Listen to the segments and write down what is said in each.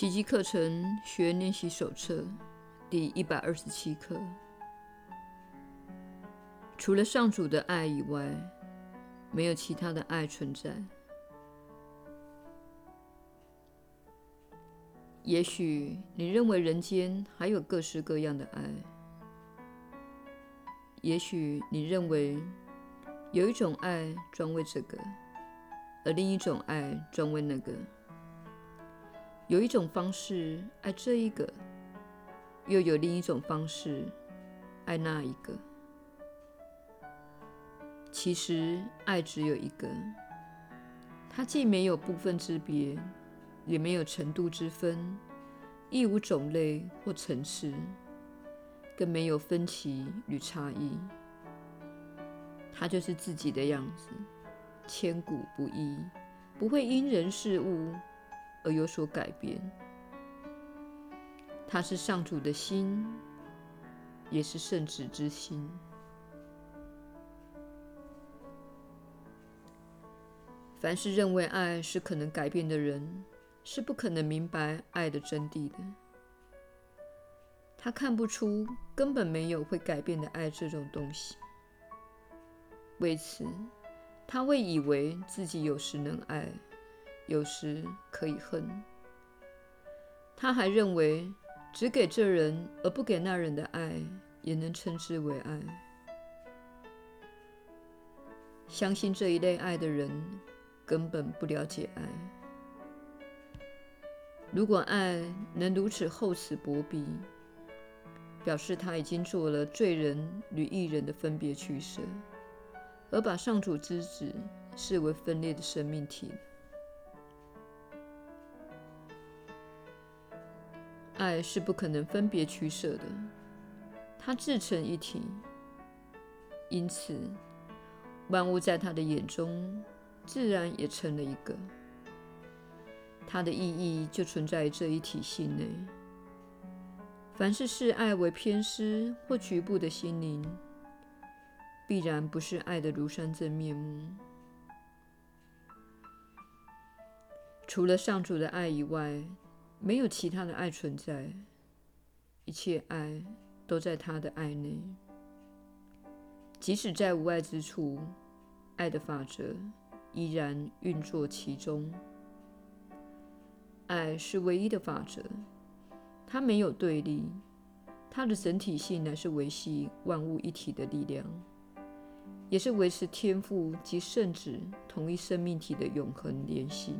奇迹课程学练习手册第一百二十七课。除了上主的爱以外，没有其他的爱存在。也许你认为人间还有各式各样的爱，也许你认为有一种爱专为这个，而另一种爱专为那个。有一种方式爱这一个，又有另一种方式爱那一个。其实，爱只有一个，它既没有部分之别，也没有程度之分，亦无种类或层次，更没有分歧与差异。它就是自己的样子，千古不一，不会因人事物而有所改变。它是上主的心，也是圣子之心。凡是认为爱是可能改变的人，是不可能明白爱的真谛的。他看不出根本没有会改变的爱这种东西。为此，他会以为自己有时能爱。有时可以恨，他还认为只给这人而不给那人的爱，也能称之为爱。相信这一类爱的人，根本不了解爱。如果爱能如此厚此薄彼，表示他已经做了罪人与义人的分别取舍，而把上主之子视为分裂的生命体。爱是不可能分别取舍的，它自成一体，因此万物在他的眼中自然也成了一个。它的意义就存在于这一体性内。凡是视爱为偏私或局部的心灵，必然不是爱的庐山真面目。除了上主的爱以外，没有其他的爱存在，一切爱都在他的爱内。即使在无爱之处，爱的法则依然运作其中。爱是唯一的法则，它没有对立，它的整体性乃是维系万物一体的力量，也是维持天赋及圣旨同一生命体的永恒联系。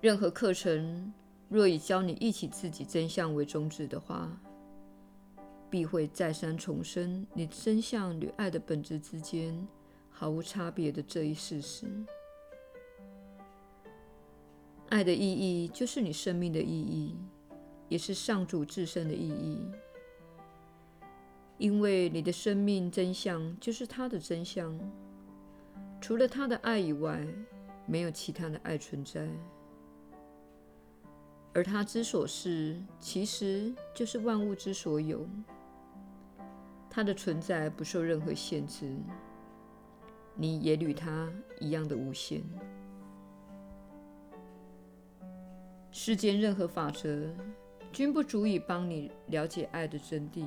任何课程若以教你忆起自己真相为宗旨的话，必会再三重申你真相与爱的本质之间毫无差别的这一事实。爱的意义就是你生命的意义，也是上主自身的意义。因为你的生命真相就是他的真相，除了他的爱以外，没有其他的爱存在。而他之所是，其实就是万物之所有。他的存在不受任何限制，你也与他一样的无限。世间任何法则均不足以帮你了解爱的真谛。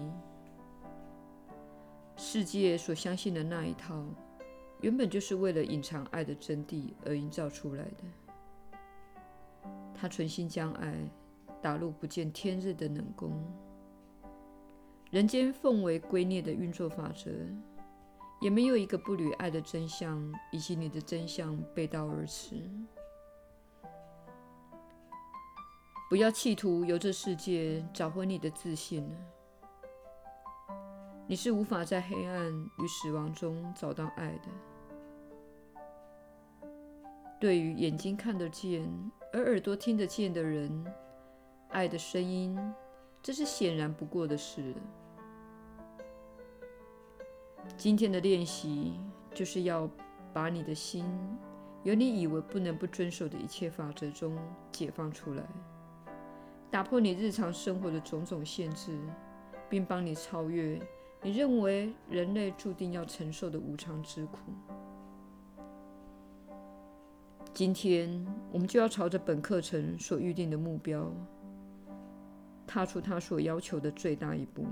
世界所相信的那一套，原本就是为了隐藏爱的真谛而营造出来的。他存心将爱打入不见天日的冷宫。人间奉为圭臬的运作法则，也没有一个不与爱的真相以及你的真相背道而驰。不要企图由这世界找回你的自信了。你是无法在黑暗与死亡中找到爱的。对于眼睛看得见，而耳朵听得见的人，爱的声音，这是显然不过的事。今天的练习就是要把你的心，由你以为不能不遵守的一切法则中解放出来，打破你日常生活的种种限制，并帮你超越你认为人类注定要承受的无常之苦。今天，我们就要朝着本课程所预定的目标，踏出他所要求的最大一步。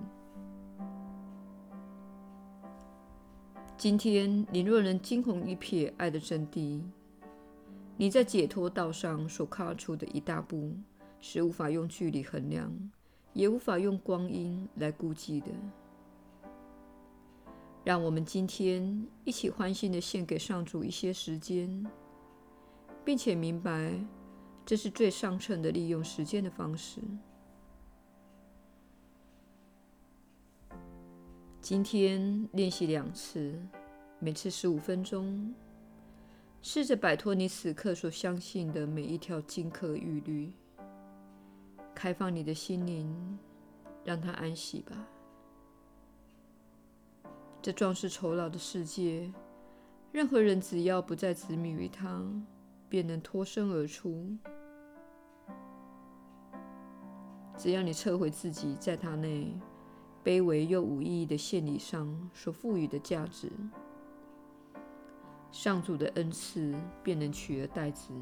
今天，你若能惊鸿一瞥爱的真谛，你在解脱道上所跨出的一大步，是无法用距离衡量，也无法用光阴来估计的。让我们今天一起欢欣的献给上主一些时间，并且明白，这是最上乘的利用时间的方式。今天练习两次，每次十五分钟，试着摆脱你此刻所相信的每一条金科玉律，开放你的心灵，让它安息吧。这壮士酬劳的世界，任何人只要不再执迷于它，便能脱身而出。只要你撤回自己在他内卑微又无意义的献礼上所赋予的价值，上主的恩赐便能取而代之。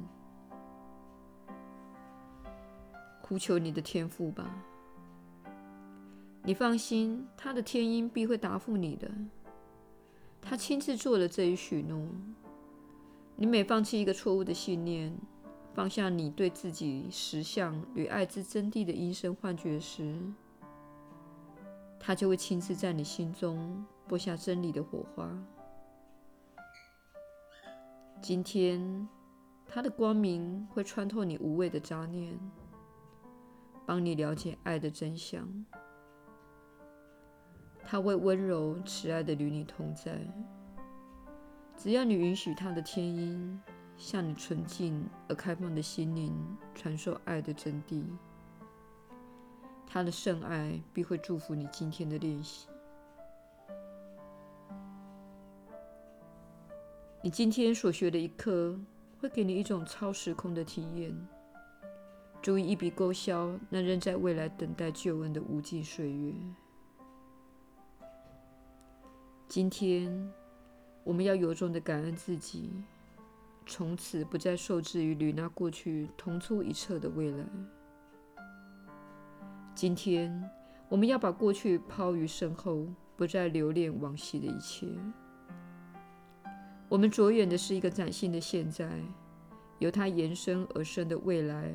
呼求你的天父吧。你放心，他的天音必会答复你的。他亲自做了这一许诺。你每放弃一个错误的信念，放下你对自己实相与爱之真谛的因生幻觉时，他就会亲自在你心中播下真理的火花。今天，他的光明会穿透你无谓的杂念，帮你了解爱的真相。他会温柔慈爱地与你同在，只要你允许他的天音向你纯净而开放的心灵传授爱的真谛，他的圣爱必会祝福你今天的练习。你今天所学的一课会给你一种超时空的体验，足以一笔勾销那仍在未来等待救恩的无尽岁月。今天，我们要由衷的感恩自己，从此不再受制于与那过去同出一辙的未来。今天，我们要把过去抛于身后，不再留恋往昔的一切。我们着眼的是一个崭新的现在，由它延伸而生的未来，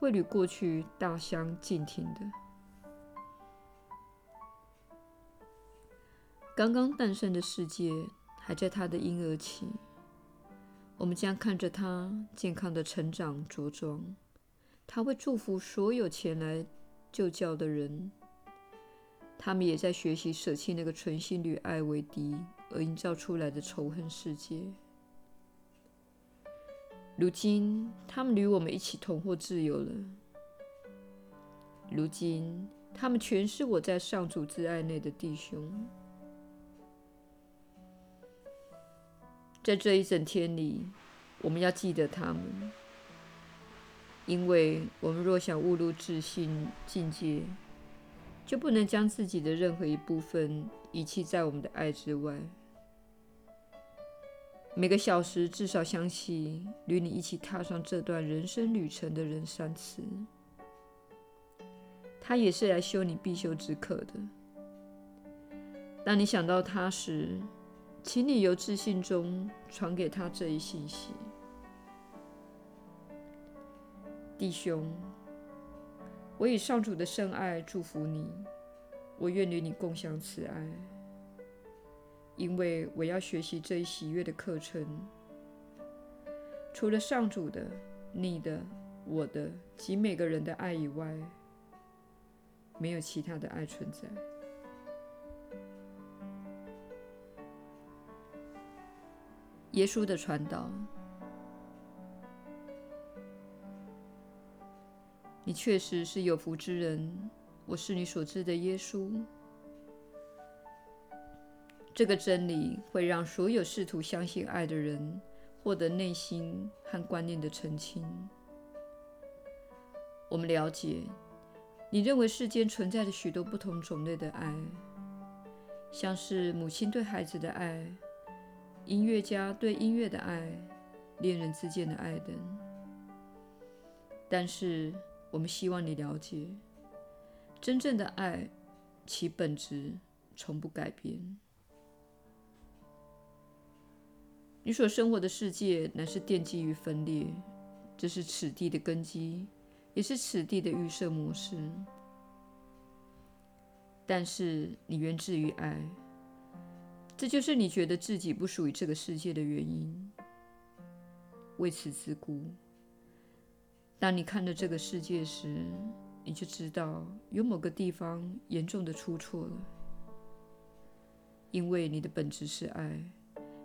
会与过去大相径庭的。刚刚诞生的世界还在他的婴儿期，我们将看着他健康的成长茁壮。他会祝福所有前来就教的人，他们也在学习舍弃那个存心与爱为敌而营造出来的仇恨世界。如今，他们与我们一起同获自由了。如今，他们全是我在上主之爱内的弟兄。在这一整天里，我们要记得他们，因为我们若想误入自信境界，就不能将自己的任何一部分遗弃在我们的爱之外。每个小时至少想起与你一起踏上这段人生旅程的人三次，他也是来修你必修之课的。当你想到他时，请你由自信中传给他这一信息，弟兄，我以上主的圣爱祝福你，我愿与你共享此爱，因为我要学习这一喜悦的课程。除了上主的、你的、我的及每个人的爱以外，没有其他的爱存在。耶稣的传导，你确实是有福之人。我是你所知的耶稣。这个真理会让所有试图相信爱的人获得内心和观念的澄清。我们了解，你认为世间存在着许多不同种类的爱，像是母亲对孩子的爱。音乐家对音乐的爱，恋人之间的爱等。但是，我们希望你了解，真正的爱，其本质从不改变。你所生活的世界乃是奠基于分裂，这是此地的根基，也是此地的预设模式。但是你源自于爱，这就是你觉得自己不属于这个世界的原因。为此自顾，当你看到这个世界时，你就知道有某个地方严重的出错了，因为你的本质是爱。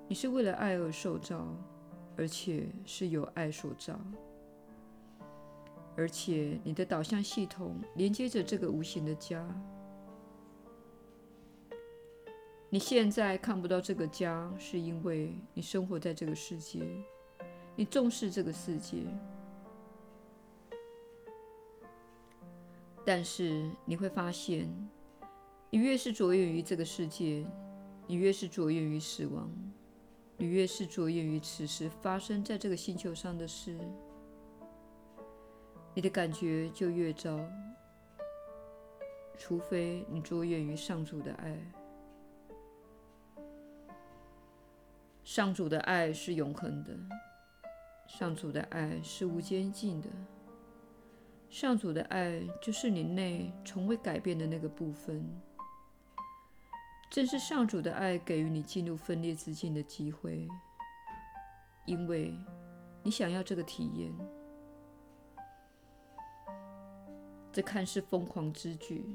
你是为了爱而受造，而且是由爱所造，而且你的导向系统连接着这个无形的家。你现在看不到这个家，是因为你生活在这个世界，你重视这个世界。但是你会发现，你越是着眼于这个世界，你越是着眼于死亡。你越是着眼于此时发生在这个星球上的事，你的感觉就越糟。除非你着眼于上主的爱，上主的爱是永恒的，上主的爱是无边际的，上主的爱就是你内从未改变的那个部分。正是上主的爱给予你进入分裂之境的机会，因为你想要这个体验。这看似疯狂之举，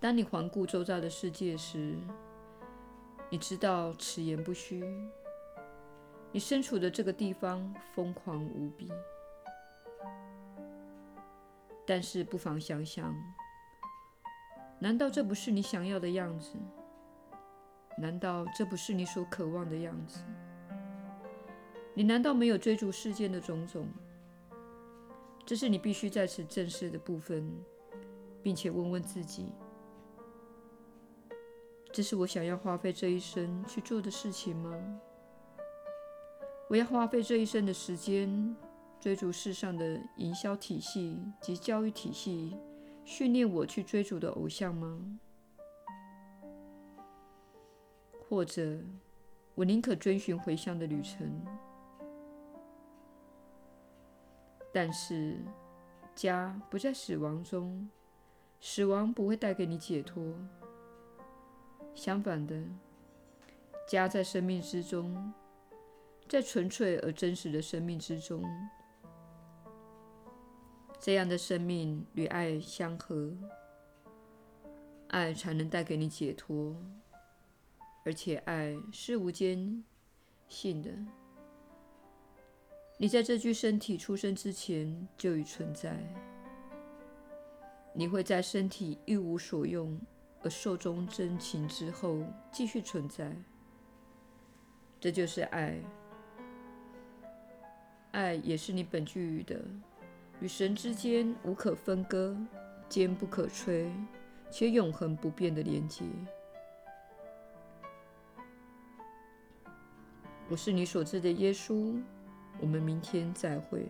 当你环顾周遭的世界时，你知道此言不虚。你身处的这个地方疯狂无比，但是不妨想想，难道这不是你想要的样子？难道这不是你所渴望的样子？你难道没有追逐世间的种种？这是你必须在此正视的部分，并且问问自己：这是我想要花费这一生去做的事情吗？我要花费这一生的时间追逐世上的营销体系及教育体系，训练我去追逐的偶像吗？或者，我宁可追寻回乡的旅程，但是家不在死亡中，死亡不会带给你解脱。相反的，家在生命之中，在纯粹而真实的生命之中，这样的生命与爱相合，爱才能带给你解脱。而且爱是无间性的，你在这具身体出生之前就已存在，你会在身体一无所用而寿终正寝之后继续存在。这就是爱，爱也是你本具的，与神之间无可分割、坚不可摧且永恒不变的连接。我是你所知的耶稣，我们明天再会。